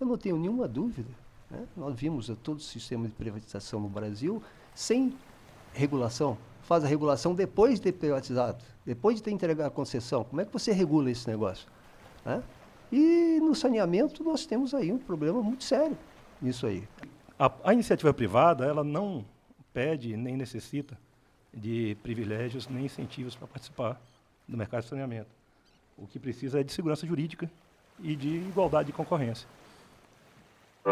Eu não tenho nenhuma dúvida. Né? Nós vimos todo o sistema de privatização no Brasil sem regulação. Faz a regulação depois de ter privatizado, depois de ter entregado a concessão. Como é que você regula esse negócio? Né? E no saneamento nós temos aí um problema muito sério nisso aí. A, a iniciativa privada ela não pede nem necessita de privilégios nem incentivos para participar do mercado de saneamento. O que precisa é de segurança jurídica e de igualdade de concorrência. O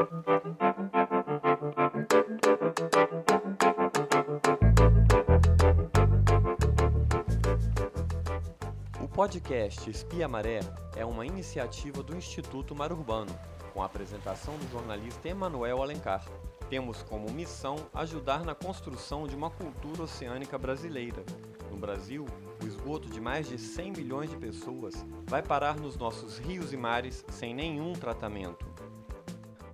podcast Espia Maré é uma iniciativa do Instituto Mar Urbano, com a apresentação do jornalista Emanuel Alencar. Temos como missão ajudar na construção de uma cultura oceânica brasileira. No Brasil, o esgoto de mais de 100 milhões de pessoas vai parar nos nossos rios e mares sem nenhum tratamento.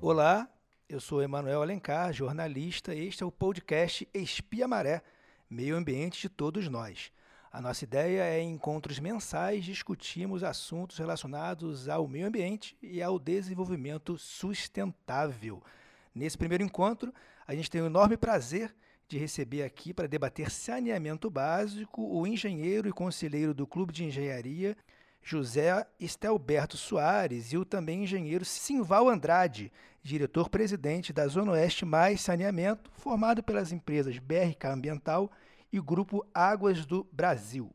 Olá, eu sou Emanuel Alencar, jornalista. Este é o podcast Espia Maré, meio ambiente de todos nós. A nossa ideia é, em encontros mensais, discutirmos assuntos relacionados ao meio ambiente e ao desenvolvimento sustentável. Nesse primeiro encontro, a gente tem o enorme prazer de receber aqui para debater saneamento básico o engenheiro e conselheiro do Clube de Engenharia, José Estelberto Soares, e o também engenheiro Simval Andrade, diretor-presidente da Zona Oeste Mais Saneamento, formado pelas empresas BRK Ambiental e Grupo Águas do Brasil.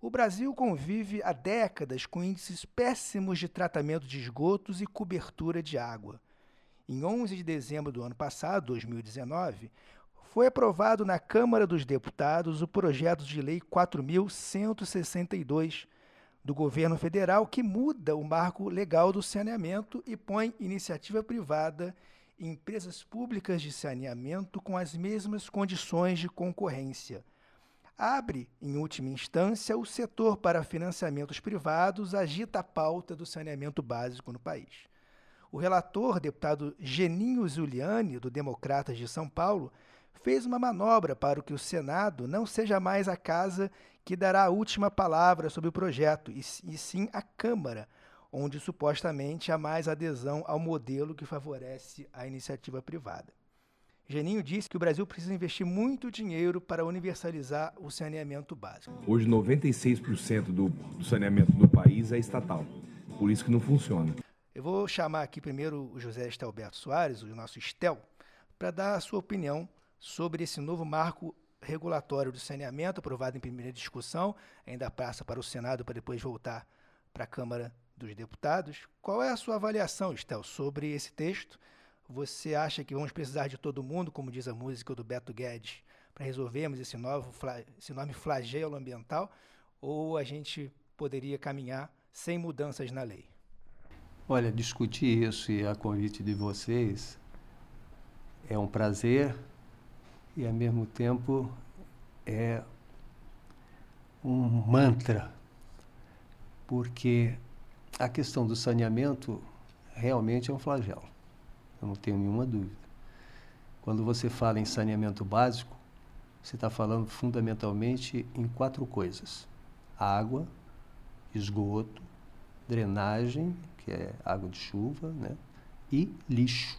O Brasil convive há décadas com índices péssimos de tratamento de esgotos e cobertura de água. Em 11 de dezembro do ano passado, 2019, foi aprovado na Câmara dos Deputados o projeto de lei 4162 do governo federal que muda o marco legal do saneamento e põe iniciativa privada e empresas públicas de saneamento com as mesmas condições de concorrência. Abre, em última instância, o setor para financiamentos privados, agita a pauta do saneamento básico no país. O relator, deputado Geninho Zuliani, do Democratas de São Paulo, fez uma manobra para que o Senado não seja mais a casa que dará a última palavra sobre o projeto, e, e sim a Câmara, onde supostamente há mais adesão ao modelo que favorece a iniciativa privada. Geninho disse que o Brasil precisa investir muito dinheiro para universalizar o saneamento básico. Hoje, 96% do, do saneamento do país é estatal. Por isso que não funciona. Eu vou chamar aqui primeiro o José Estelberto Soares, o nosso Estel, para dar a sua opinião sobre esse novo marco regulatório do saneamento, aprovado em primeira discussão, ainda passa para o Senado para depois voltar para a Câmara dos Deputados. Qual é a sua avaliação, Estel, sobre esse texto? Você acha que vamos precisar de todo mundo, como diz a música do Beto Guedes, para resolvermos esse, novo, esse enorme flagelo ambiental? Ou a gente poderia caminhar sem mudanças na lei? Olha, discutir isso e a convite de vocês é um prazer e, ao mesmo tempo, é um mantra, porque a questão do saneamento realmente é um flagelo, eu não tenho nenhuma dúvida. Quando você fala em saneamento básico, você está falando fundamentalmente em quatro coisas: água, esgoto, drenagem, que é água de chuva, né? e lixo.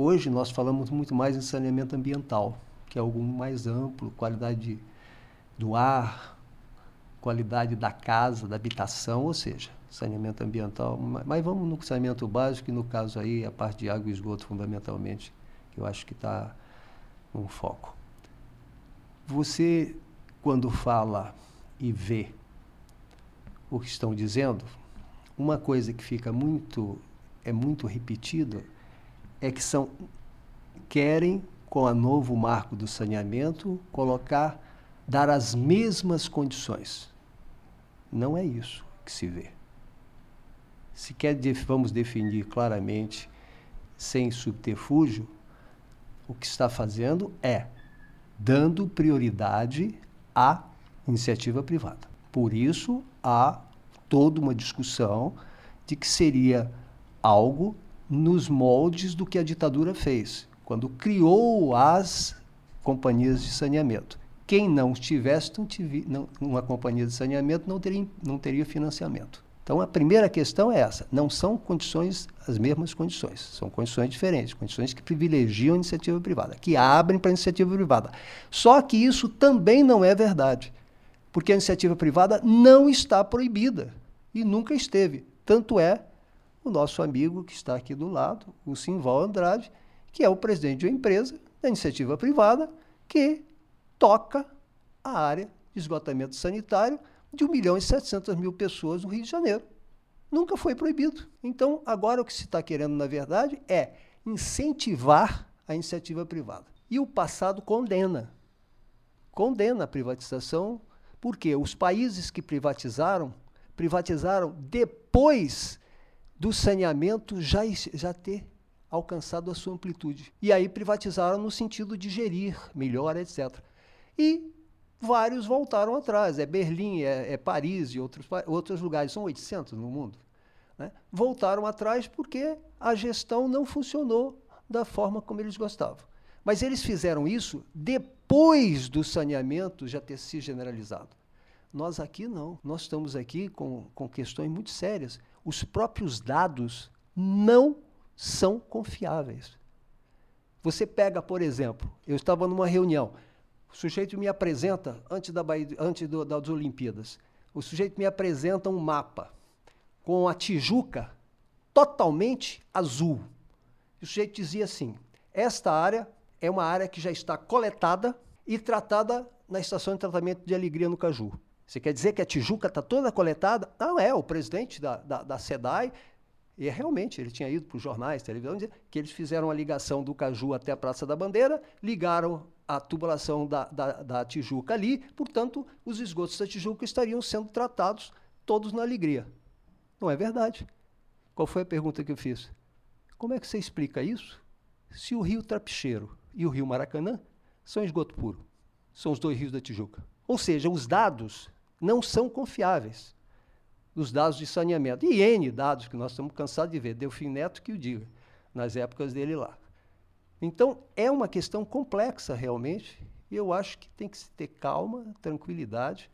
Hoje nós falamos muito mais em saneamento ambiental, que é algo mais amplo, qualidade do ar, qualidade da casa, da habitação, ou seja, saneamento ambiental. Mas vamos no saneamento básico, e no caso aí a parte de água e esgoto fundamentalmente, que eu acho que está no foco. Você, quando fala e vê o que estão dizendo, uma coisa que fica muito, é muito repetida, é que são, querem, com o novo marco do saneamento, colocar, dar as mesmas condições. Não é isso que se vê. Se quer, vamos definir claramente, sem subterfúgio, o que está fazendo é dando prioridade à iniciativa privada. Por isso, há toda uma discussão de que seria algo nos moldes do que a ditadura fez, quando criou as companhias de saneamento. Quem não tivesse não tive, não, uma companhia de saneamento não teria, não teria financiamento. Então, a primeira questão é essa: não são condições, as mesmas condições, são condições diferentes, condições que privilegiam a iniciativa privada, que abrem para a iniciativa privada. Só que isso também não é verdade, porque a iniciativa privada não está proibida e nunca esteve. Tanto é o nosso amigo que está aqui do lado, o Simval Andrade, que é o presidente de uma empresa da iniciativa privada que toca a área de esgotamento sanitário de 1 milhão e 700 mil pessoas no Rio de Janeiro. Nunca foi proibido. Então, agora o que se está querendo, na verdade, é incentivar a iniciativa privada. E o passado condena. Condena a privatização, porque os países que privatizaram, privatizaram depois do saneamento já, já ter alcançado a sua amplitude. E aí privatizaram no sentido de gerir melhor, etc. E vários voltaram atrás. É Berlim, é, é Paris e outros, outros lugares, são 800 no mundo. Né? Voltaram atrás porque a gestão não funcionou da forma como eles gostavam. Mas eles fizeram isso depois do saneamento já ter se generalizado. Nós aqui não. Nós estamos aqui com, com questões muito sérias. Os próprios dados não são confiáveis. Você pega, por exemplo, eu estava numa reunião, o sujeito me apresenta, antes, da antes do, das Olimpíadas, o sujeito me apresenta um mapa com a Tijuca totalmente azul. O sujeito dizia assim: esta área é uma área que já está coletada e tratada na estação de tratamento de alegria no Caju. Você quer dizer que a Tijuca está toda coletada? Não, é. O presidente da, da, da SEDAI, e é realmente, ele tinha ido para os jornais, televisão, dizer que eles fizeram a ligação do Caju até a Praça da Bandeira, ligaram a tubulação da, da, da, Tijuca ali, portanto, os esgotos da Tijuca estariam sendo tratados todos na alegria. Não é verdade. Qual foi a pergunta que eu fiz? Como é que você explica isso se o rio Trapicheiro e o rio Maracanã são esgoto puro? São os dois rios da Tijuca. Ou seja, os dados não são confiáveis. Os dados de saneamento. E N dados que nós estamos cansados de ver. Delfim Neto que o diga, nas épocas dele lá. Então, é uma questão complexa realmente, e eu acho que tem que se ter calma, tranquilidade,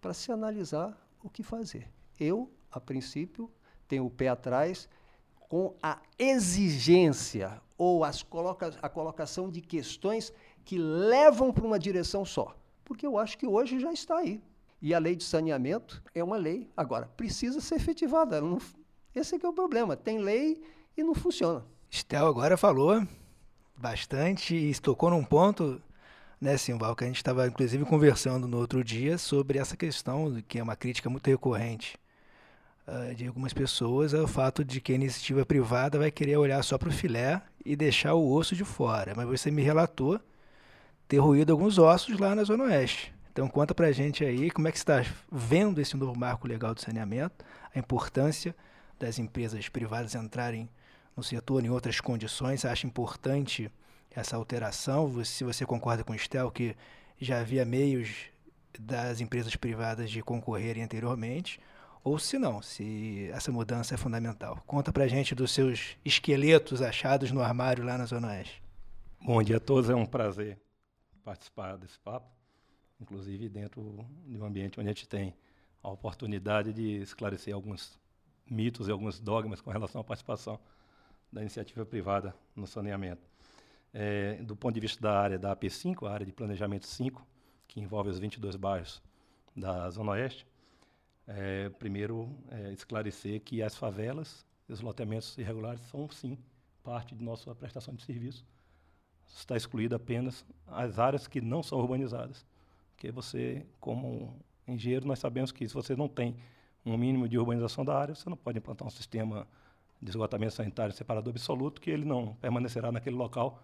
para se analisar o que fazer. Eu, a princípio, tenho o pé atrás com a exigência ou as coloca a colocação de questões que levam para uma direção só. Porque eu acho que hoje já está aí. E a lei de saneamento é uma lei, agora, precisa ser efetivada. Não, esse é que é o problema. Tem lei e não funciona. Estel agora falou bastante e tocou num ponto, né, Simval, que a gente estava inclusive conversando no outro dia sobre essa questão, que é uma crítica muito recorrente uh, de algumas pessoas, é o fato de que a iniciativa privada vai querer olhar só para o filé e deixar o osso de fora. Mas você me relatou ter ruído alguns ossos lá na Zona Oeste. Então conta para a gente aí como é que está vendo esse novo marco legal do saneamento, a importância das empresas privadas entrarem no setor em outras condições. Acha importante essa alteração? Se você concorda com o Estel, que já havia meios das empresas privadas de concorrerem anteriormente, ou se não, se essa mudança é fundamental. Conta pra gente dos seus esqueletos achados no armário lá na Zona Oeste. Bom dia a todos, é um prazer participar desse papo, inclusive dentro de um ambiente onde a gente tem a oportunidade de esclarecer alguns mitos e alguns dogmas com relação à participação da iniciativa privada no saneamento. É, do ponto de vista da área da AP5, a área de planejamento 5, que envolve os 22 bairros da Zona Oeste, é, primeiro é, esclarecer que as favelas e os loteamentos irregulares são, sim, parte de nossa prestação de serviço. Está excluída apenas as áreas que não são urbanizadas. Porque você, como engenheiro, nós sabemos que se você não tem um mínimo de urbanização da área, você não pode implantar um sistema de esgotamento sanitário separador absoluto, que ele não permanecerá naquele local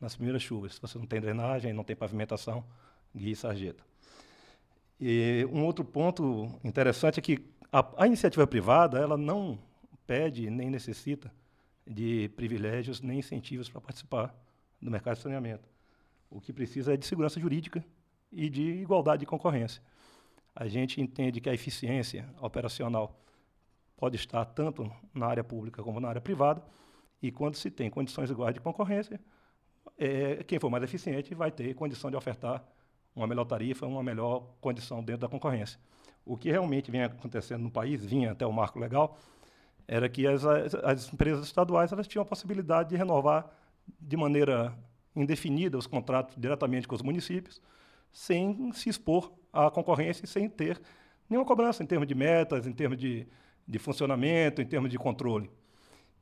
nas primeiras chuvas. Se você não tem drenagem, não tem pavimentação, guia e sarjeta. E um outro ponto interessante é que a, a iniciativa privada ela não pede nem necessita de privilégios nem incentivos para participar do mercado de saneamento. O que precisa é de segurança jurídica e de igualdade de concorrência. A gente entende que a eficiência operacional pode estar tanto na área pública como na área privada, e quando se tem condições iguais de concorrência, é, quem for mais eficiente vai ter condição de ofertar uma melhor tarifa, uma melhor condição dentro da concorrência. O que realmente vinha acontecendo no país, vinha até o marco legal, era que as, as, as empresas estaduais elas tinham a possibilidade de renovar de maneira indefinida os contratos diretamente com os municípios, sem se expor à concorrência e sem ter nenhuma cobrança em termos de metas, em termos de, de funcionamento, em termos de controle.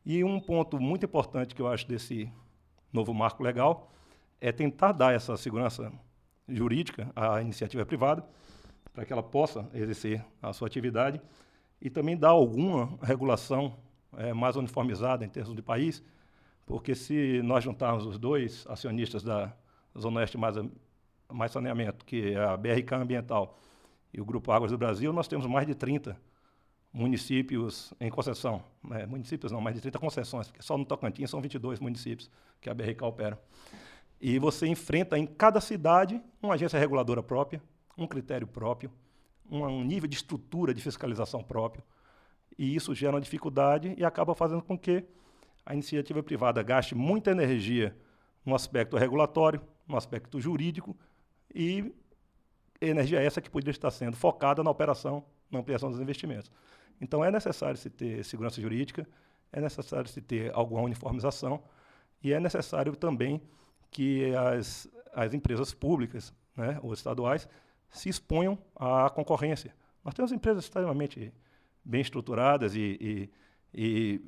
E um ponto muito importante que eu acho desse novo marco legal é tentar dar essa segurança jurídica à iniciativa privada, para que ela possa exercer a sua atividade, e também dar alguma regulação é, mais uniformizada em termos de país, porque se nós juntarmos os dois acionistas da Zona Oeste mais, mais Saneamento, que é a BRK Ambiental e o Grupo Águas do Brasil, nós temos mais de 30 municípios em concessão. Né? Municípios não, mais de 30 concessões, porque só no Tocantins são 22 municípios que a BRK opera. E você enfrenta em cada cidade uma agência reguladora própria, um critério próprio, um nível de estrutura de fiscalização próprio. E isso gera uma dificuldade e acaba fazendo com que a iniciativa privada gaste muita energia no aspecto regulatório, no aspecto jurídico, e energia essa que poderia estar sendo focada na operação, na ampliação dos investimentos. Então, é necessário se ter segurança jurídica, é necessário se ter alguma uniformização, e é necessário também que as, as empresas públicas né, ou estaduais se exponham à concorrência. Nós temos empresas extremamente bem estruturadas e, e, e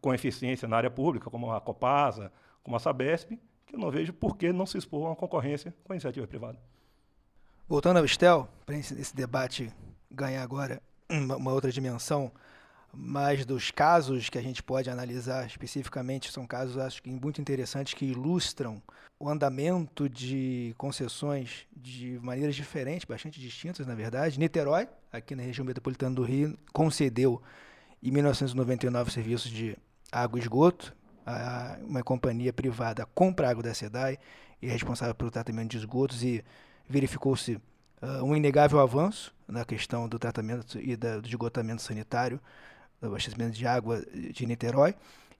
com eficiência na área pública, como a Copasa, como a Sabesp, eu não vejo por que não se expor a uma concorrência com a iniciativa privada. Voltando ao Estel, para esse debate ganhar agora uma, outra dimensão, mas dos casos que a gente pode analisar especificamente são casos acho que muito interessantes que ilustram o andamento de concessões de maneiras diferentes, bastante distintas na verdade. Niterói, aqui na região metropolitana do Rio, concedeu em 1999 serviços de água e esgoto. A, uma companhia privada compra água da SEDAI e é responsável pelo tratamento de esgotos e verificou-se uh, um inegável avanço na questão do tratamento e da, do esgotamento sanitário do abastecimento de água de Niterói,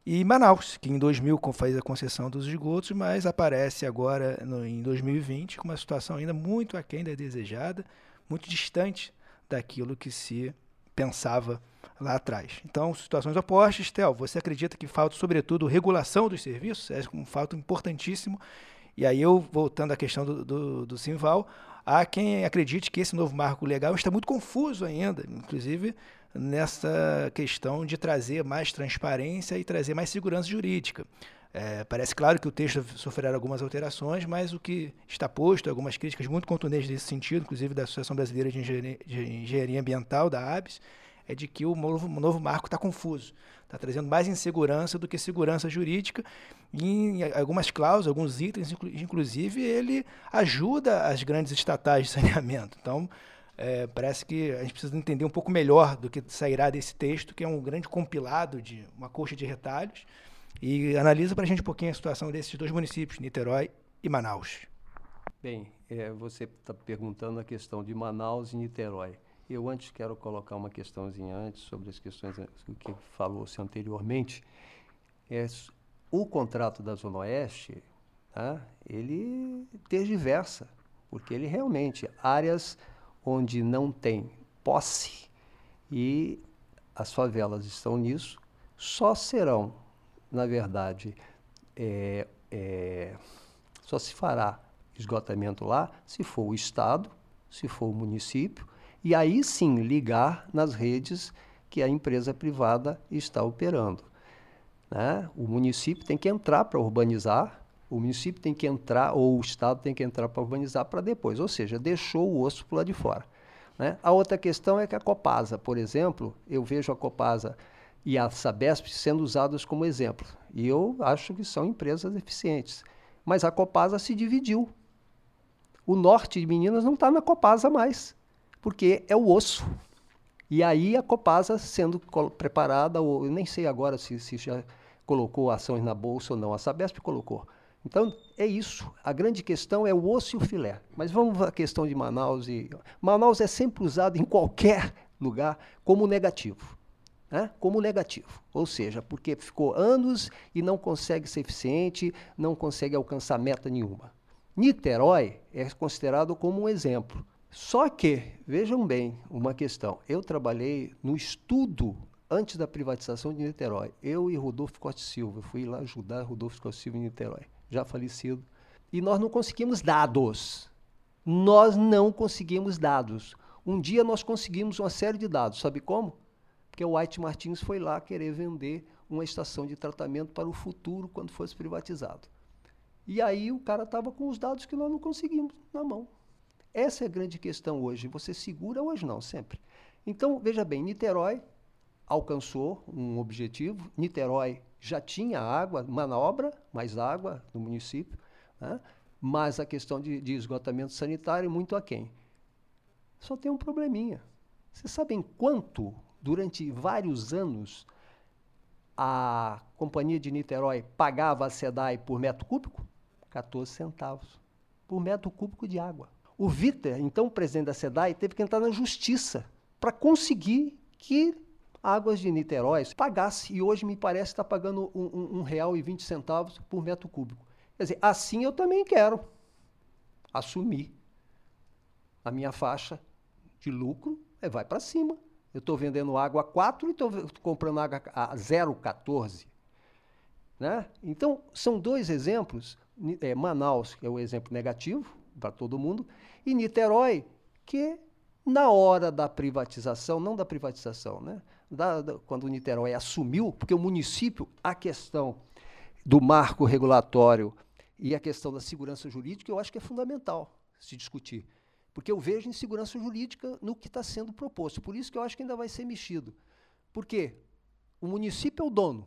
e Manaus, que em 2000 fez a concessão dos esgotos, mas aparece agora no, em 2020 com uma situação ainda muito aquém da desejada, muito distante daquilo que se pensava lá atrás. Então, situações opostas. Tel, você acredita que falta, sobretudo, regulação dos serviços? É um fato importantíssimo. E aí, eu, voltando à questão do, do, do Simval, há quem acredite que esse novo marco legal está muito confuso ainda, inclusive nessa questão de trazer mais transparência e trazer mais segurança jurídica. É, parece claro que o texto sofrerá algumas alterações, mas o que está posto, algumas críticas muito contundentes nesse sentido, inclusive da Associação Brasileira de Engenharia, de Engenharia Ambiental, da ABS, é de que o novo, o novo marco está confuso, está trazendo mais insegurança do que segurança jurídica. E em algumas cláusulas, alguns itens, inclusive, ele ajuda as grandes estatais de saneamento. Então, é, parece que a gente precisa entender um pouco melhor do que sairá desse texto, que é um grande compilado de uma coxa de retalhos, e analisa para a gente um pouquinho a situação desses dois municípios, Niterói e Manaus. Bem, é, você está perguntando a questão de Manaus e Niterói. Eu antes quero colocar uma questãozinha antes sobre as questões que falou-se anteriormente. É, o contrato da Zona Oeste, tá, ele tergiversa, porque ele realmente, áreas onde não tem posse e as favelas estão nisso, só serão, na verdade, é, é, só se fará esgotamento lá se for o Estado, se for o município, e aí sim ligar nas redes que a empresa privada está operando. Né? O município tem que entrar para urbanizar, o município tem que entrar, ou o Estado tem que entrar para urbanizar para depois, ou seja, deixou o osso para lá de fora. Né? A outra questão é que a Copasa, por exemplo, eu vejo a Copasa e a Sabesp sendo usados como exemplo, e eu acho que são empresas eficientes. Mas a Copasa se dividiu. O norte de Minas não está na Copasa mais, porque é o osso. E aí a Copasa sendo preparada, ou eu nem sei agora se, se já colocou ações na bolsa ou não, a Sabesp colocou então, é isso. A grande questão é o osso e o filé. Mas vamos à questão de Manaus. E... Manaus é sempre usado em qualquer lugar como negativo. Né? Como negativo. Ou seja, porque ficou anos e não consegue ser eficiente, não consegue alcançar meta nenhuma. Niterói é considerado como um exemplo. Só que, vejam bem uma questão. Eu trabalhei no estudo antes da privatização de Niterói. Eu e Rodolfo Costa Silva. Fui lá ajudar Rodolfo Costa Silva em Niterói, já falecido. E nós não conseguimos dados. Nós não conseguimos dados. Um dia nós conseguimos uma série de dados. Sabe como? Porque o White Martins foi lá querer vender uma estação de tratamento para o futuro quando fosse privatizado. E aí o cara estava com os dados que nós não conseguimos na mão. Essa é a grande questão hoje. Você segura hoje não, sempre. Então, veja bem, Niterói alcançou um objetivo. Niterói já tinha água, manobra, mais água no município, né? mas a questão de, de esgotamento sanitário muito aquém. Só tem um probleminha. Vocês sabem quanto, durante vários anos, a Companhia de Niterói pagava a SEDAI por metro cúbico? 14 centavos por metro cúbico de água. O Viter, então presidente da SEDAI, teve que entrar na justiça para conseguir que Águas de Niterói pagasse, e hoje me parece está pagando um, um, um real e vinte centavos por metro cúbico. Quer dizer, assim eu também quero assumir a minha faixa de lucro, é, vai para cima. Eu estou vendendo água a 4 e estou comprando água a 0,14. Né? Então, são dois exemplos. É, Manaus, é o exemplo negativo para todo mundo, e Niterói, que na hora da privatização, não da privatização, né? Da, da, quando o Niterói assumiu, porque o município, a questão do marco regulatório e a questão da segurança jurídica, eu acho que é fundamental se discutir. Porque eu vejo insegurança jurídica no que está sendo proposto. Por isso que eu acho que ainda vai ser mexido. Por quê? O município é o dono.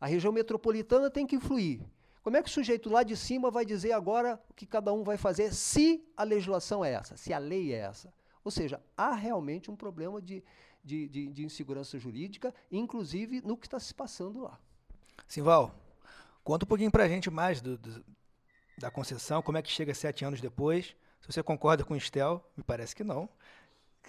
A região metropolitana tem que influir. Como é que o sujeito lá de cima vai dizer agora o que cada um vai fazer se a legislação é essa, se a lei é essa? Ou seja, há realmente um problema de, de, de, de insegurança jurídica, inclusive no que está se passando lá. Simval, conta um pouquinho para a gente mais do, do, da concessão, como é que chega sete anos depois. Se você concorda com o Estel, me parece que não,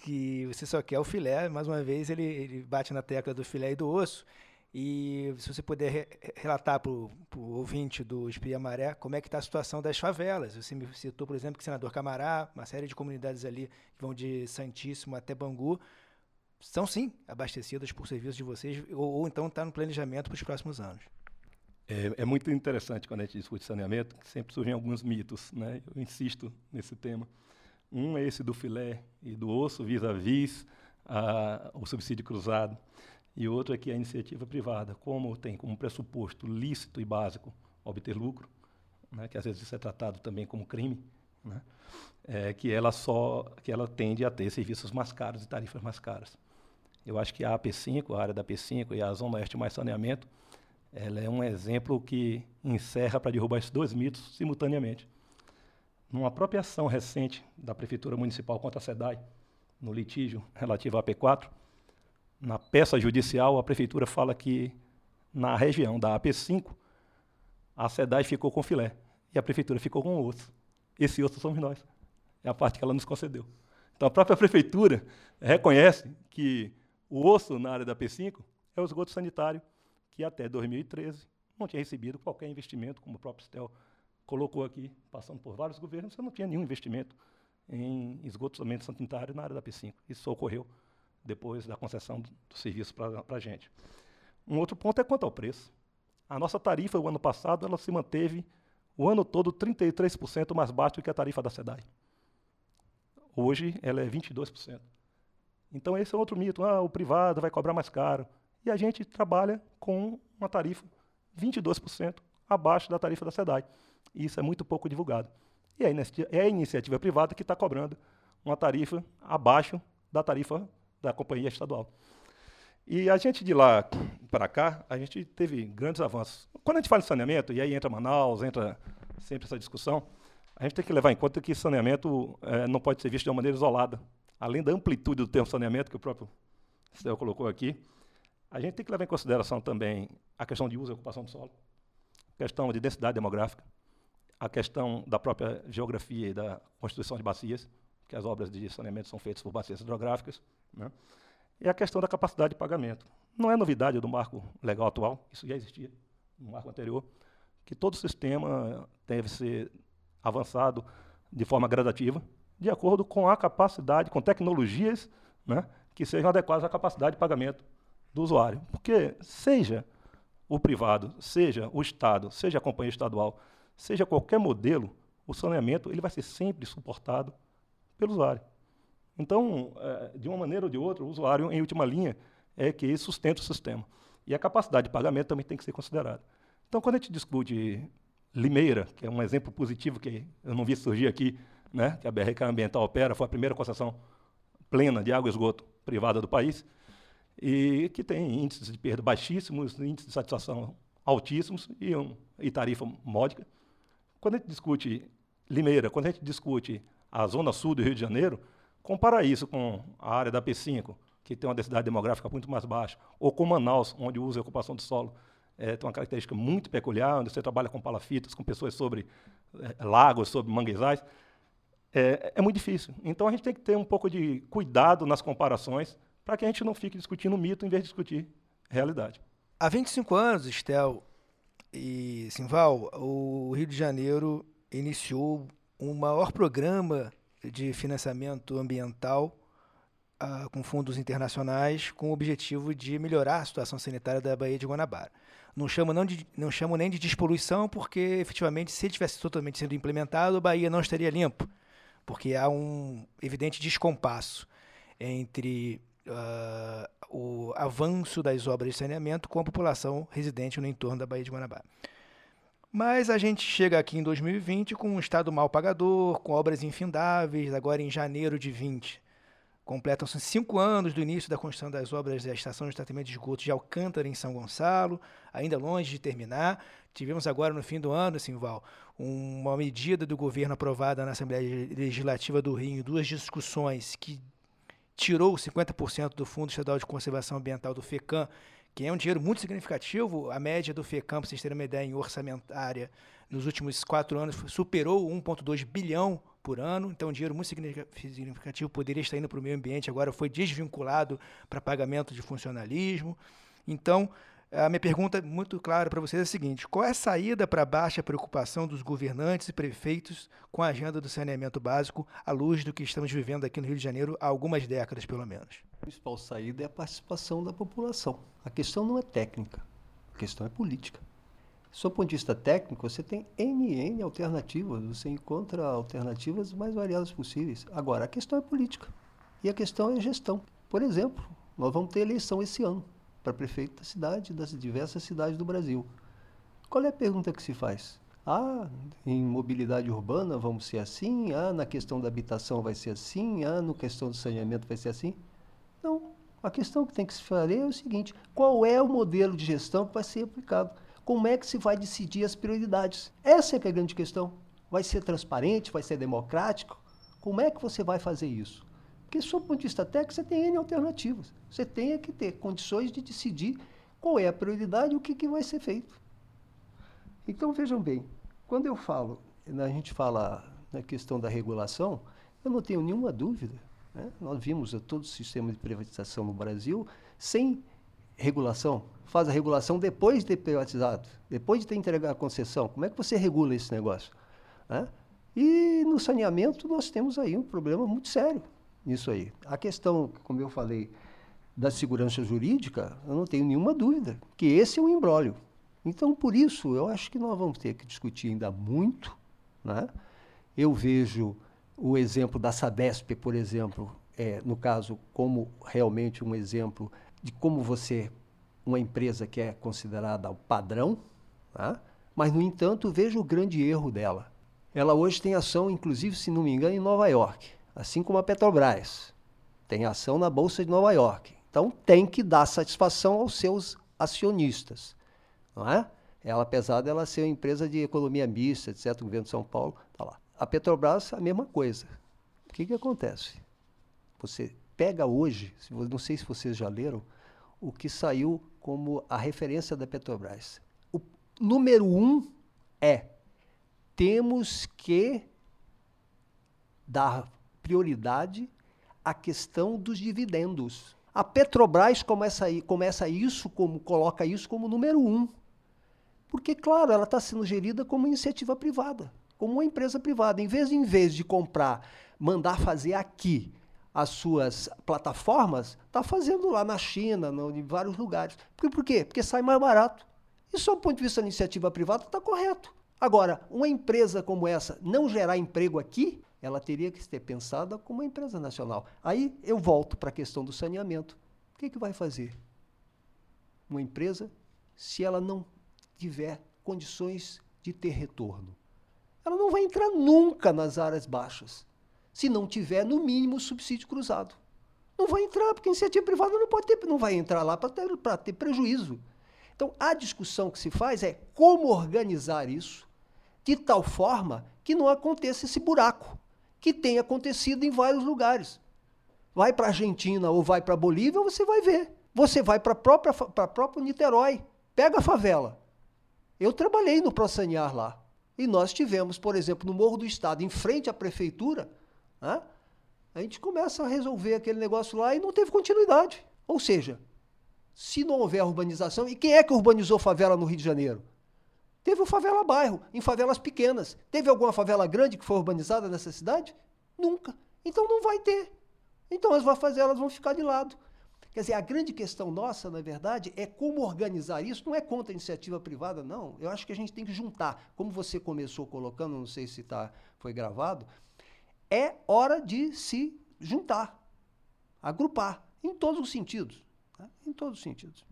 que você só quer o filé, mais uma vez ele, ele bate na tecla do filé e do osso, e se você puder re relatar para o ouvinte do Espia Maré como é que está a situação das favelas. Você me citou, por exemplo, que Senador Camará, uma série de comunidades ali que vão de Santíssimo até Bangu, são sim abastecidas por serviços de vocês, ou, ou então está no planejamento para os próximos anos. É, é, muito interessante quando a gente discute saneamento, que sempre surgem alguns mitos. Né? Eu insisto nesse tema. Um é esse do filé e do osso vis-à-vis -vis, o subsídio cruzado e outro é que a iniciativa privada, como tem como pressuposto lícito e básico obter lucro, né, que às vezes isso é tratado também como crime, né, é, que ela só que ela tende a ter serviços mais caros e tarifas mais caras. Eu acho que a AP5, a área da AP5 e a Zona Oeste Mais Saneamento, ela é um exemplo que encerra para derrubar esses dois mitos simultaneamente. Numa própria ação recente da Prefeitura Municipal contra a SEDAI, no litígio relativo à AP4, na peça judicial, a prefeitura fala que na região da AP5, a SEDAI ficou com filé e a prefeitura ficou com o osso. Esse osso somos nós. É a parte que ela nos concedeu. Então a própria prefeitura reconhece que o osso na área da AP5 é o esgoto sanitário que até 2013 não tinha recebido qualquer investimento, como o próprio Stel colocou aqui, passando por vários governos, você não tinha nenhum investimento em esgotamento sanitário na área da AP5. Isso ocorreu depois da concessão do, do serviço para a gente. Um outro ponto é quanto ao preço. A nossa tarifa, o ano passado, ela se manteve o ano todo 33% mais baixo do que a tarifa da SEDAI. Hoje, ela é 22%. Então, esse é outro mito. Ah, o privado vai cobrar mais caro. E a gente trabalha com uma tarifa 22% abaixo da tarifa da SEDAI. E isso é muito pouco divulgado. E é a iniciativa privada que está cobrando uma tarifa abaixo da tarifa da companhia estadual. E a gente de lá para cá, a gente teve grandes avanços. Quando a gente fala em saneamento, e aí entra Manaus, entra sempre essa discussão, a gente tem que levar em conta que saneamento é, não pode ser visto de uma maneira isolada. Além da amplitude do termo saneamento, que o próprio Céu colocou aqui, a gente tem que levar em consideração também a questão de uso e ocupação do solo, a questão de densidade demográfica, a questão da própria geografia e da constituição de bacias, que as obras de saneamento são feitas por bacias hidrográficas, né? e a questão da capacidade de pagamento. Não é novidade do marco legal atual, isso já existia no marco anterior, que todo sistema deve ser avançado de forma gradativa, de acordo com a capacidade, com tecnologias né, que sejam adequadas à capacidade de pagamento do usuário. Porque seja o privado, seja o Estado, seja a companhia estadual, seja qualquer modelo, o saneamento ele vai ser sempre suportado pelo usuário. Então, é, de uma maneira ou de outra, o usuário, em última linha, é que sustenta o sistema. E a capacidade de pagamento também tem que ser considerada. Então, quando a gente discute Limeira, que é um exemplo positivo que eu não vi surgir aqui, né, que a BRK Ambiental opera, foi a primeira concessão plena de água e esgoto privada do país, e que tem índices de perda baixíssimos, índices de satisfação altíssimos e, um, e tarifa módica. Quando a gente discute Limeira, quando a gente discute a zona sul do Rio de Janeiro, compara isso com a área da P5, que tem uma densidade demográfica muito mais baixa, ou com Manaus, onde o uso e ocupação do solo é, tem uma característica muito peculiar, onde você trabalha com palafitas, com pessoas sobre é, lagos, sobre manguezais, é, é, muito difícil. Então a gente tem que ter um pouco de cuidado nas comparações para que a gente não fique discutindo mito em vez de discutir realidade. Há 25 anos, Estel e Simval, o Rio de Janeiro iniciou um maior programa de financiamento ambiental uh, com fundos internacionais com o objetivo de melhorar a situação sanitária da Baía de Guanabara. Não chamo, não, de, não chamo nem de despoluição, porque efetivamente, se ele tivesse totalmente sendo implementado, a Bahia não estaria limpo, porque há um evidente descompasso entre uh, o avanço das obras de saneamento com a população residente no entorno da Baía de Guanabara. Mas a gente chega aqui em 2020 com um Estado mal pagador, com obras infindáveis, agora em janeiro de 20 Completam-se cinco anos do início da construção das obras da estação de tratamento de esgoto de Alcântara, em São Gonçalo, ainda longe de terminar. Tivemos agora, no fim do ano, Simval, uma medida do governo aprovada na Assembleia Legislativa do Rio, duas discussões que tirou 50% do Fundo Estadual de Conservação Ambiental do FECAM, que é um dinheiro muito significativo. A média do FECAM, para vocês terem uma ideia, em orçamentária, nos últimos quatro anos superou 1,2 bilhão por ano, então um dinheiro muito significativo poderia estar indo para o meio ambiente, agora foi desvinculado para pagamento de funcionalismo. Então, a minha pergunta muito clara para vocês é a seguinte: qual é a saída para a baixa preocupação dos governantes e prefeitos com a agenda do saneamento básico, à luz do que estamos vivendo aqui no Rio de Janeiro há algumas décadas, pelo menos? A principal saída é a participação da população. A questão não é técnica, a questão é política. Do ponto de vista técnico, você tem N, N alternativas, você encontra alternativas mais variadas possíveis. Agora, a questão é política e a questão é gestão. Por exemplo, nós vamos ter eleição esse ano para prefeito da cidade, das diversas cidades do Brasil. Qual é a pergunta que se faz? Ah, em mobilidade urbana vamos ser assim? Ah, na questão da habitação vai ser assim? Ah, na questão do saneamento vai ser assim? Não. A questão que tem que se fazer é o seguinte: qual é o modelo de gestão que vai ser aplicado? Como é que se vai decidir as prioridades? Essa é, é a grande questão. Vai ser transparente? Vai ser democrático? Como é que você vai fazer isso? Porque, sob o ponto de vista técnico, você tem N alternativas. Você tem que ter condições de decidir qual é a prioridade e o que, que vai ser feito. Então, vejam bem, quando eu falo, a gente fala na questão da regulação, eu não tenho nenhuma dúvida. Né? Nós vimos todo o sistema de privatização no Brasil sem regulação, faz a regulação depois de ter privatizado, depois de ter entregado a concessão. Como é que você regula esse negócio? E no saneamento nós temos aí um problema muito sério nisso aí. A questão, como eu falei, da segurança jurídica, eu não tenho nenhuma dúvida que esse é um embrólio. Então, por isso, eu acho que nós vamos ter que discutir ainda muito. Né? Eu vejo o exemplo da Sabesp, por exemplo, é, no caso, como realmente um exemplo de como você, uma empresa que é considerada o padrão, né? mas, no entanto, veja o grande erro dela. Ela hoje tem ação, inclusive, se não me engano, em Nova York, assim como a Petrobras. Tem ação na Bolsa de Nova York. Então, tem que dar satisfação aos seus acionistas. Não é? Ela, apesar dela ser uma empresa de economia mista, etc., o governo de São Paulo, está lá. A Petrobras, a mesma coisa. O que, que acontece? Você pega hoje, não sei se vocês já leram, o que saiu como a referência da Petrobras. O número um é temos que dar prioridade à questão dos dividendos. A Petrobras começa, começa isso como coloca isso como número um, porque claro ela está sendo gerida como iniciativa privada, como uma empresa privada. Em vez de, em vez de comprar, mandar fazer aqui as suas plataformas, está fazendo lá na China, no, em vários lugares. Por, por quê? Porque sai mais barato. Isso, do ponto de vista da iniciativa privada, está correto. Agora, uma empresa como essa não gerar emprego aqui, ela teria que ser pensada como uma empresa nacional. Aí eu volto para a questão do saneamento. O que, que vai fazer uma empresa se ela não tiver condições de ter retorno? Ela não vai entrar nunca nas áreas baixas, se não tiver, no mínimo, subsídio cruzado. Não vai entrar, porque iniciativa privada não, pode ter, não vai entrar lá para ter, ter prejuízo. Então, a discussão que se faz é como organizar isso de tal forma que não aconteça esse buraco, que tem acontecido em vários lugares. Vai para a Argentina ou vai para a Bolívia, você vai ver. Você vai para própria, própria Niterói, pega a favela. Eu trabalhei no Prosanear lá. E nós tivemos, por exemplo, no Morro do Estado, em frente à prefeitura, né, a gente começa a resolver aquele negócio lá e não teve continuidade. Ou seja, se não houver urbanização, e quem é que urbanizou favela no Rio de Janeiro? Teve o favela bairro, em favelas pequenas. Teve alguma favela grande que foi urbanizada nessa cidade? Nunca. Então não vai ter. Então as favelas vão ficar de lado. Quer dizer, a grande questão nossa, na verdade, é como organizar isso. Não é contra a iniciativa privada, não. Eu acho que a gente tem que juntar. Como você começou colocando, não sei se tá, foi gravado, é hora de se juntar, agrupar, em todos os sentidos. Tá? Em todos os sentidos.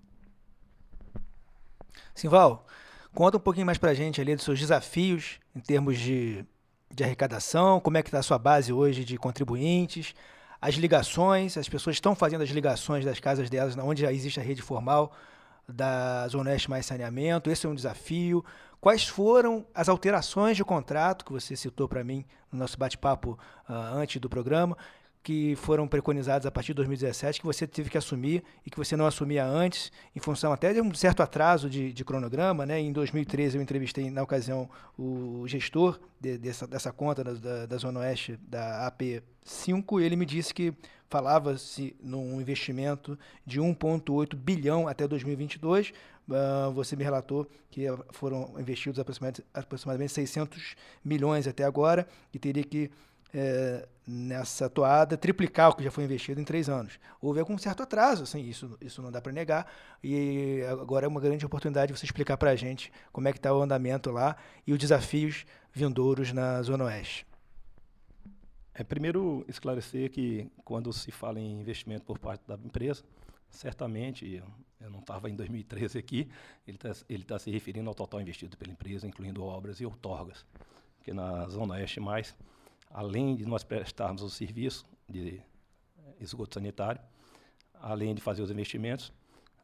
Simval, Conta um pouquinho mais para a gente ali dos seus desafios em termos de, de arrecadação, como é que está a sua base hoje de contribuintes, as ligações, as pessoas estão fazendo as ligações das casas delas, onde já existe a rede formal da Zona Mais Saneamento, esse é um desafio. Quais foram as alterações de contrato que você citou para mim no nosso bate-papo uh, antes do programa? que foram preconizados a partir de 2017 que você teve que assumir e que você não assumia antes, em função até de um certo atraso de, de cronograma. Né? Em 2013, eu entrevistei, na ocasião, o gestor de, dessa, dessa conta da, da, Zona Oeste, da AP5, ele me disse que falava-se num investimento de 1,8 bilhão até 2022. Ah, você me relatou que foram investidos aproximadamente, aproximadamente 600 milhões até agora e teria que é, nessa toada triplicar o que já foi investido em três anos. Houve algum certo atraso, assim, isso, isso não dá para negar, e agora é uma grande oportunidade de você explicar para a gente como é que está o andamento lá e os desafios vindouros na Zona Oeste. É, primeiro, esclarecer que quando se fala em investimento por parte da empresa, certamente, eu não estava em 2013 aqui, ele está ele tá se referindo ao total investido pela empresa, incluindo obras e outorgas, porque na Zona Oeste mais além de nós prestarmos o serviço de esgoto sanitário, além de fazer os investimentos,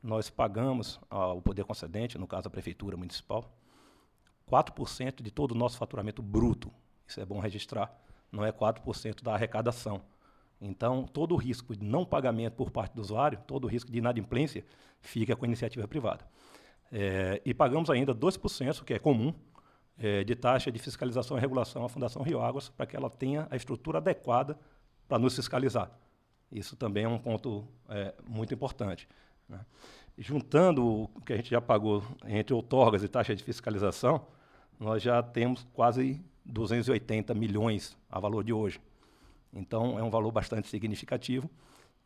nós pagamos ao poder concedente, no caso a prefeitura municipal, 4% de todo o nosso faturamento bruto. Isso é bom registrar, não é 4% da arrecadação. Então, todo o risco de não pagamento por parte do usuário, todo o risco de inadimplência, fica com a iniciativa privada. É, e pagamos ainda 2%, que é comum, é, de taxa de fiscalização e regulação à Fundação Rio Águas, para que ela tenha a estrutura adequada para nos fiscalizar. Isso também é um ponto é, muito importante. Né? Juntando o que a gente já pagou entre outorgas e taxa de fiscalização, nós já temos quase 280 milhões a valor de hoje. Então, é um valor bastante significativo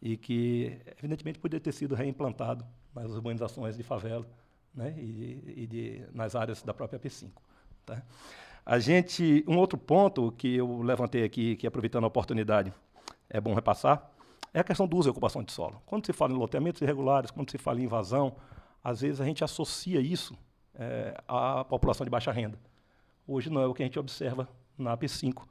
e que, evidentemente, poderia ter sido reimplantado nas urbanizações de favela né, e, e de, nas áreas da própria P5. Tá? A gente, um outro ponto que eu levantei aqui, que aproveitando a oportunidade, é bom repassar, é a questão do uso e ocupação de solo. Quando se fala em loteamentos irregulares, quando se fala em invasão, às vezes a gente associa isso é, à população de baixa renda. Hoje não é o que a gente observa na P5.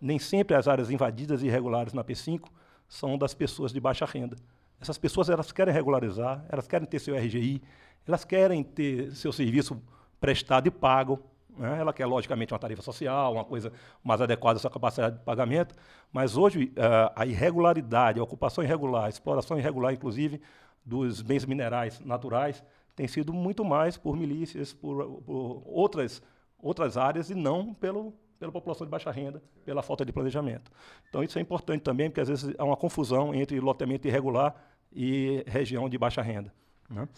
Nem sempre as áreas invadidas e irregulares na P5 são das pessoas de baixa renda. Essas pessoas elas querem regularizar, elas querem ter seu RGI, elas querem ter seu serviço prestado e pago, né? Ela quer, logicamente, uma tarifa social, uma coisa mais adequada à sua capacidade de pagamento, mas hoje uh, a irregularidade, a ocupação irregular, a exploração irregular, inclusive, dos bens minerais naturais, tem sido muito mais por milícias, por, por outras, outras áreas, e não pelo, pela população de baixa renda, pela falta de planejamento. Então, isso é importante também, porque às vezes há uma confusão entre loteamento irregular e região de baixa renda. Né?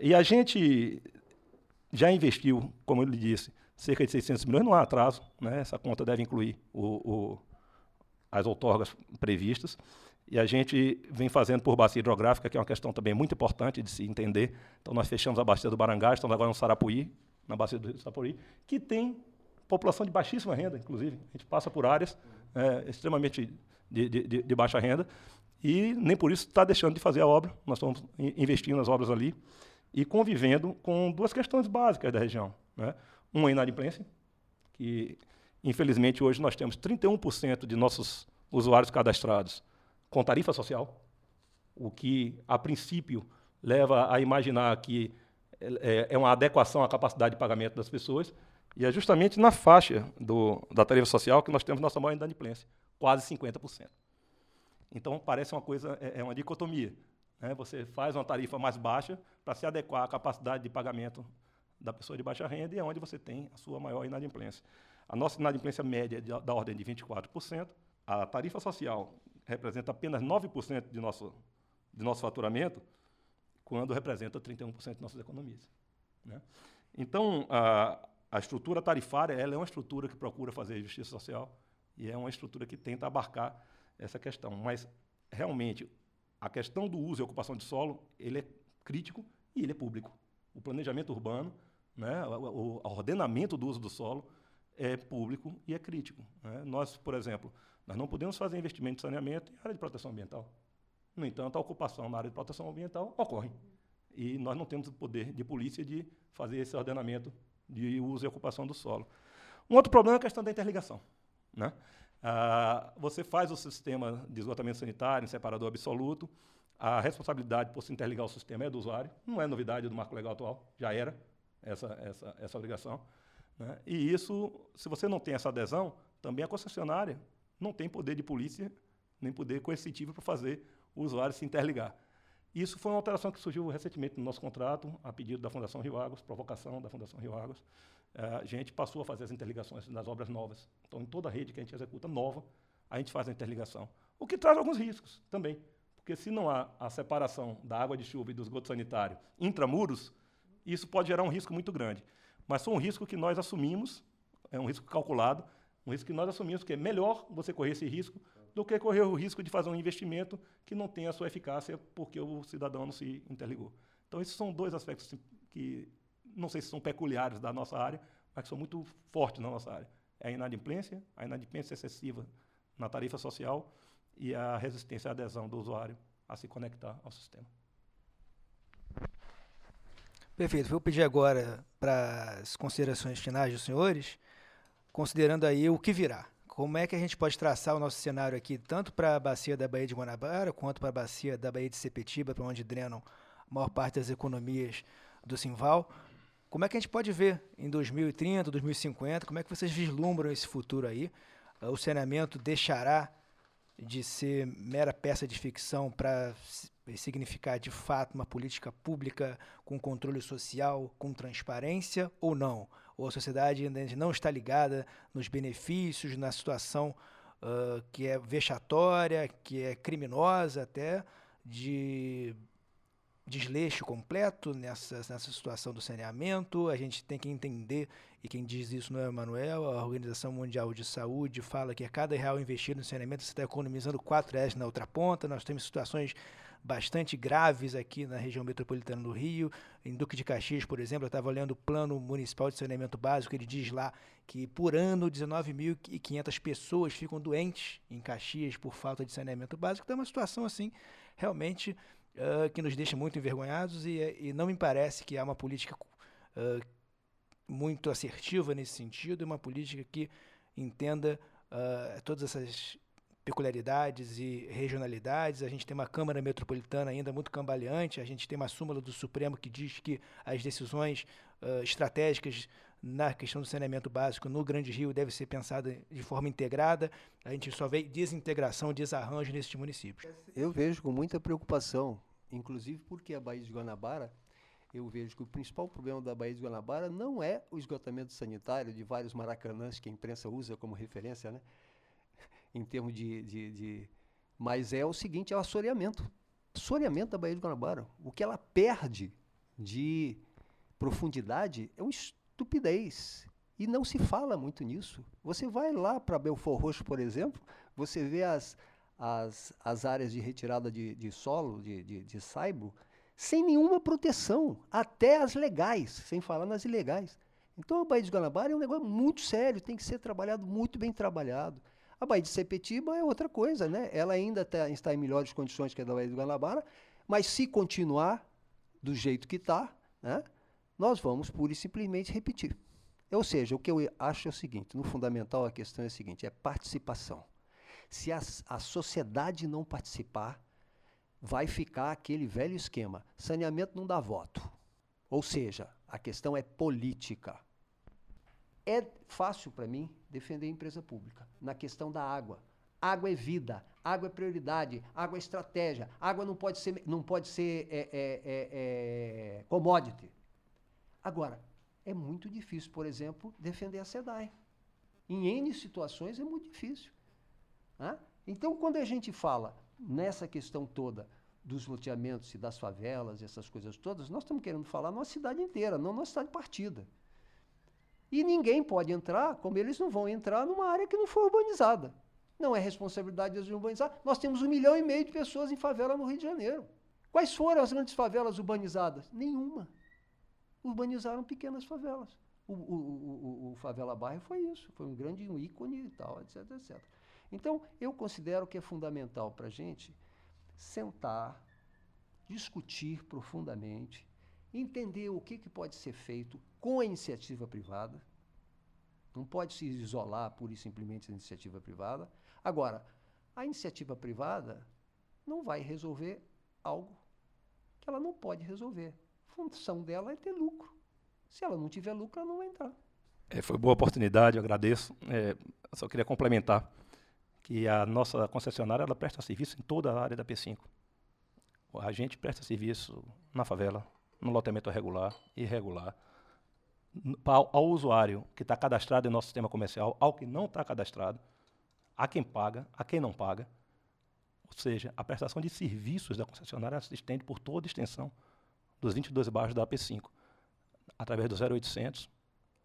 E a gente já investiu, como eu lhe disse, cerca de 600 milhões, não há atraso, né? essa conta deve incluir o, o, as outorgas previstas. E a gente vem fazendo por bacia hidrográfica, que é uma questão também muito importante de se entender. Então, nós fechamos a bacia do Barangá, estamos agora no Sarapuí, na bacia do Sarapuí, que tem população de baixíssima renda, inclusive. A gente passa por áreas é, extremamente de, de, de, baixa renda e nem por isso está deixando de fazer a obra. Nós estamos investindo nas obras ali e convivendo com duas questões básicas da região. Né? Uma, a inadimplência, que, infelizmente, hoje nós temos 31% de nossos usuários cadastrados com tarifa social, o que, a princípio, leva a imaginar que é, é uma adequação à capacidade de pagamento das pessoas, e é justamente na faixa do, da tarifa social que nós temos nossa maior inadimplência, quase 50%. Então, parece uma coisa, é, é uma dicotomia. Né? Você faz uma tarifa mais baixa para se adequar à capacidade de pagamento da pessoa de baixa renda e é onde você tem a sua maior inadimplência. A nossa inadimplência média é de, da ordem de 24%, a tarifa social representa apenas 9% de nosso, de nosso faturamento, quando representa 31% de nossas economias. Né? Então, a, a estrutura tarifária ela é uma estrutura que procura fazer justiça social e é uma estrutura que tenta abarcar essa questão. Mas, realmente, a questão do uso e ocupação de solo ele é crítico e ele é público. O planejamento urbano, né, o, ordenamento do uso do solo é público e é crítico. Né? Nós, por exemplo, nós não podemos fazer investimento em saneamento em área de proteção ambiental. No entanto, a ocupação na área de proteção ambiental ocorre. E nós não temos o poder de polícia de fazer esse ordenamento de uso e ocupação do solo. Um outro problema é a questão da interligação. Né? Ah, você faz o sistema de esgotamento sanitário em separador absoluto, a responsabilidade por se interligar ao sistema é do usuário, não é novidade do marco legal atual, já era essa, essa, essa obrigação. Né? E isso, se você não tem essa adesão, também a concessionária não tem poder de polícia, nem poder coercitivo para fazer o usuário se interligar. Isso foi uma alteração que surgiu recentemente no nosso contrato, a pedido da Fundação Rio Águas, provocação da Fundação Rio Águas. Eh, a gente passou a fazer as interligações nas obras novas. Então, em toda a rede que a gente executa nova, a gente faz a interligação. O que traz alguns riscos também. Porque se não há a separação da água de chuva e do esgoto sanitário intramuros, isso pode gerar um risco muito grande. Mas foi um risco que nós assumimos, é um risco calculado, um risco que nós assumimos que é melhor você correr esse risco do que correr o risco de fazer um investimento que não tem a sua eficácia porque o cidadão não se interligou. Então, esses são dois aspectos que não sei se são peculiares da nossa área, mas que são muito fortes na nossa área. É a inadimplência, a inadimplência excessiva na tarifa social e a resistência à adesão do usuário a se conectar ao sistema. Perfeito. Vou pedir agora para as considerações finais dos senhores, considerando aí o que virá como é que a gente pode traçar o nosso cenário aqui, tanto para a bacia da Baía de Guanabara, quanto para a bacia da Baía de Sepetiba, para onde drenam a maior parte das economias do Simval. Como é que a gente pode ver em 2030, 2050, como é que vocês vislumbram esse futuro aí? O saneamento deixará de ser mera peça de ficção para significar de fato uma política pública com controle social, com transparência ou não? ou a sociedade ainda não está ligada nos benefícios, na situação uh, que é vexatória, que é criminosa até, de desleixo completo nessa, nessa situação do saneamento. A gente tem que entender, e quem diz isso não é o Emanuel, a Organização Mundial de Saúde fala que a cada real investido no saneamento você está economizando 4 reais na outra ponta. Nós temos situações bastante graves aqui na região metropolitana do Rio. Em Duque de Caxias, por exemplo, eu estava olhando o Plano Municipal de Saneamento Básico, ele diz lá que por ano 19.500 pessoas ficam doentes em Caxias por falta de saneamento básico. Então é uma situação assim realmente uh, que nos deixa muito envergonhados e, e, não me parece que há uma política uh, muito assertiva nesse sentido, uma política que entenda uh, todas essas peculiaridades e regionalidades. A gente tem uma Câmara Metropolitana ainda muito cambaleante, a gente tem uma súmula do Supremo que diz que as decisões uh, estratégicas na questão do saneamento básico no Grande Rio devem ser pensadas de forma integrada. A gente só vê desintegração, desarranjo nesses municípios. Eu vejo com muita preocupação, inclusive porque a Baía de Guanabara, eu vejo que o principal problema da Baía de Guanabara não é o esgotamento sanitário de vários maracanãs que a imprensa usa como referência, né? em termos de, de, de, Mas é o seguinte, é o assoreamento. Assoreamento da Baía de Guanabara. O que ela perde de profundidade é uma estupidez. E não se fala muito nisso. Você vai lá para Belfor Roxo, por exemplo, você vê as, as, as áreas de retirada de, de solo, de, de, de saibo, sem nenhuma proteção, até as legais, sem falar nas ilegais. Então a Baía de Guanabara é um negócio muito sério, tem que ser trabalhado, muito bem trabalhado. A Baía de Sepetiba é outra coisa, né? Ela ainda tá, está em melhores condições que a da Baía de Guanabara, mas se continuar do jeito que está, né, nós vamos pura e simplesmente repetir. Ou seja, o que eu acho é o seguinte: no fundamental, a questão é a seguinte: é participação. Se a, a sociedade não participar, vai ficar aquele velho esquema: saneamento não dá voto. Ou seja, a questão é política. É fácil para mim defender a empresa pública na questão da água. Água é vida, água é prioridade, água é estratégia, água não pode ser, não pode ser é, é, é, é commodity. Agora, é muito difícil, por exemplo, defender a SEDAI. Em N situações é muito difícil. Né? Então, quando a gente fala nessa questão toda dos loteamentos e das favelas, essas coisas todas, nós estamos querendo falar nossa cidade inteira, não nossa cidade partida. E ninguém pode entrar, como eles não vão entrar, numa área que não for urbanizada. Não é responsabilidade deles urbanizar. Nós temos um milhão e meio de pessoas em favela no Rio de Janeiro. Quais foram as grandes favelas urbanizadas? Nenhuma. Urbanizaram pequenas favelas. O, o, o, o, Favela Bairro foi isso, foi um grande ícone e tal, etc, etc. Então, eu considero que é fundamental para a gente sentar, discutir profundamente, entender o que, que pode ser feito com a iniciativa privada. Não pode se isolar pura e simplesmente da iniciativa privada. Agora, a iniciativa privada não vai resolver algo que ela não pode resolver. A função dela é ter lucro. Se ela não tiver lucro, ela não vai entrar. É, foi boa oportunidade, eu agradeço. É, só queria complementar que a nossa concessionária ela presta serviço em toda a área da P5. A gente presta serviço na favela, no loteamento regular, irregular, ao, ao usuário que está cadastrado em nosso sistema comercial, ao que não está cadastrado, a quem paga, a quem não paga. Ou seja, a prestação de serviços da concessionária se estende por toda a extensão dos 22 bairros da AP5. Através do 0800,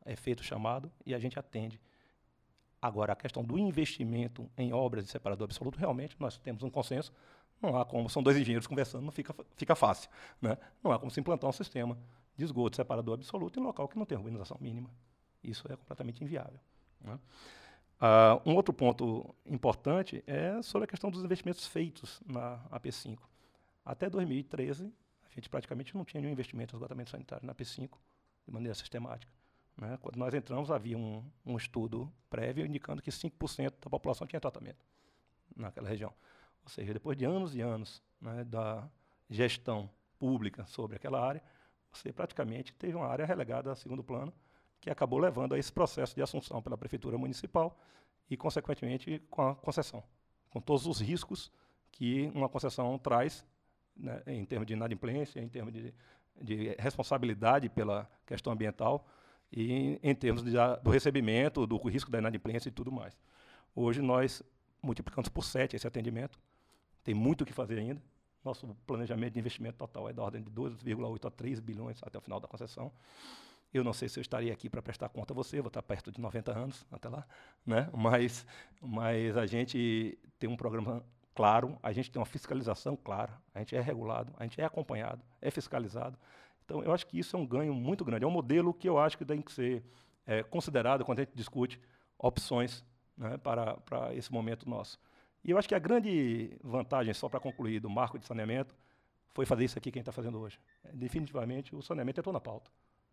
é feito o chamado e a gente atende Agora, a questão do investimento em obras de separador absoluto, realmente nós temos um consenso. Não há como, são dois engenheiros conversando, não fica, fica fácil. Né? Não há como se implantar um sistema de esgoto separador absoluto em local que não tem urbanização mínima. Isso é completamente inviável. Né? Uh, um outro ponto importante é sobre a questão dos investimentos feitos na AP5. Até 2013, a gente praticamente não tinha nenhum investimento em esgotamento sanitário na AP5 de maneira sistemática. Né? Quando nós entramos, havia um, um estudo prévio indicando que 5% da população tinha tratamento naquela região. Ou seja, depois de anos e anos né, da gestão pública sobre aquela área, você praticamente teve uma área relegada a segundo plano, que acabou levando a esse processo de assunção pela prefeitura municipal e, consequentemente, com a concessão, com todos os riscos que uma concessão traz né, em termos de inadimplência, em termos de, de responsabilidade pela questão ambiental, e em, termos de, do recebimento, do risco da inadimplência e tudo mais. Hoje nós multiplicamos por 7 esse atendimento, tem muito o que fazer ainda. Nosso planejamento de investimento total é da ordem de 2,8 a 3 bilhões até o final da concessão. Eu não sei se eu estaria aqui para prestar conta a você, vou estar perto de 90 anos até lá, né? mas, mas a gente tem um programa claro, a gente tem uma fiscalização clara, a gente é regulado, a gente é acompanhado, é fiscalizado. Então, eu acho que isso é um ganho muito grande. É um modelo que eu acho que tem que ser é, considerado quando a gente discute opções né, para, para esse momento nosso. E eu acho que a grande vantagem, só para concluir, do marco de saneamento foi fazer isso aqui que a gente está fazendo hoje. Definitivamente, o saneamento entrou na pauta.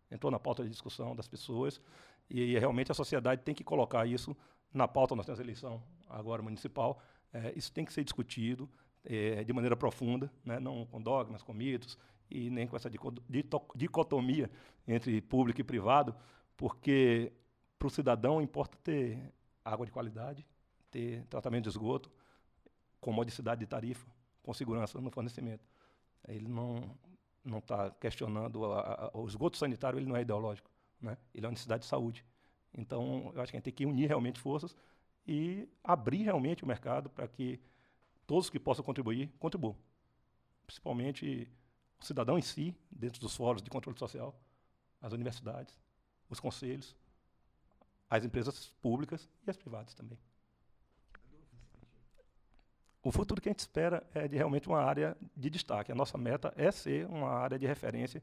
Entrou na pauta de discussão das pessoas e realmente a sociedade tem que colocar isso na pauta. Nós temos a eleição agora municipal. É, isso tem que ser discutido é, de maneira profunda, né, não com dogmas, com mitos, e nem com essa dicotomia entre público e privado, porque para o cidadão importa ter água de qualidade, ter tratamento de esgoto, com modicidade de tarifa, com segurança no fornecimento. Ele não não está questionando a, a, o esgoto sanitário, ele não é ideológico, né? Ele é uma necessidade de saúde. Então, eu acho que a gente tem que unir realmente forças e abrir realmente o mercado para que todos que possam contribuir contribuam, principalmente o cidadão em si, dentro dos fóruns de controle social, as universidades, os conselhos, as empresas públicas e as privadas também. O futuro que a gente espera é de realmente uma área de destaque. A nossa meta é ser uma área de referência,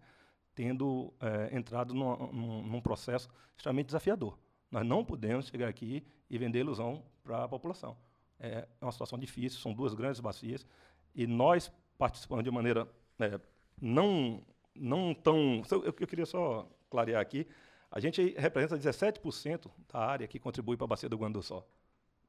tendo é, entrado num, num, processo extremamente desafiador. Nós não podemos chegar aqui e vender ilusão para a população. É uma situação difícil, são duas grandes bacias, e nós participando de maneira é, não, não tão. Eu, eu queria só clarear aqui. A gente representa 17% da área que contribui para a bacia do Guandu só,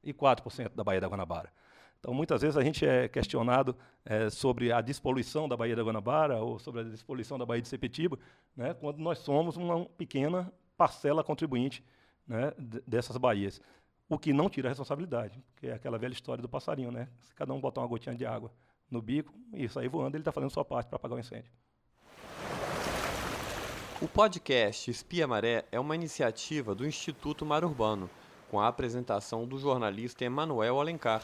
e 4% da Baía da Guanabara. Então, muitas vezes a gente é questionado é, sobre a despoluição da Baía da Guanabara ou sobre a despoluição da Baía de Sepetiba, né, quando nós somos uma pequena parcela contribuinte né, dessas baías. O que não tira a responsabilidade, que é aquela velha história do passarinho. Né? Se cada um botar uma gotinha de água no bico e sair voando, ele está fazendo sua parte para apagar o incêndio. O podcast Espia Maré é uma iniciativa do Instituto Mar Urbano, com a apresentação do jornalista Emanuel Alencar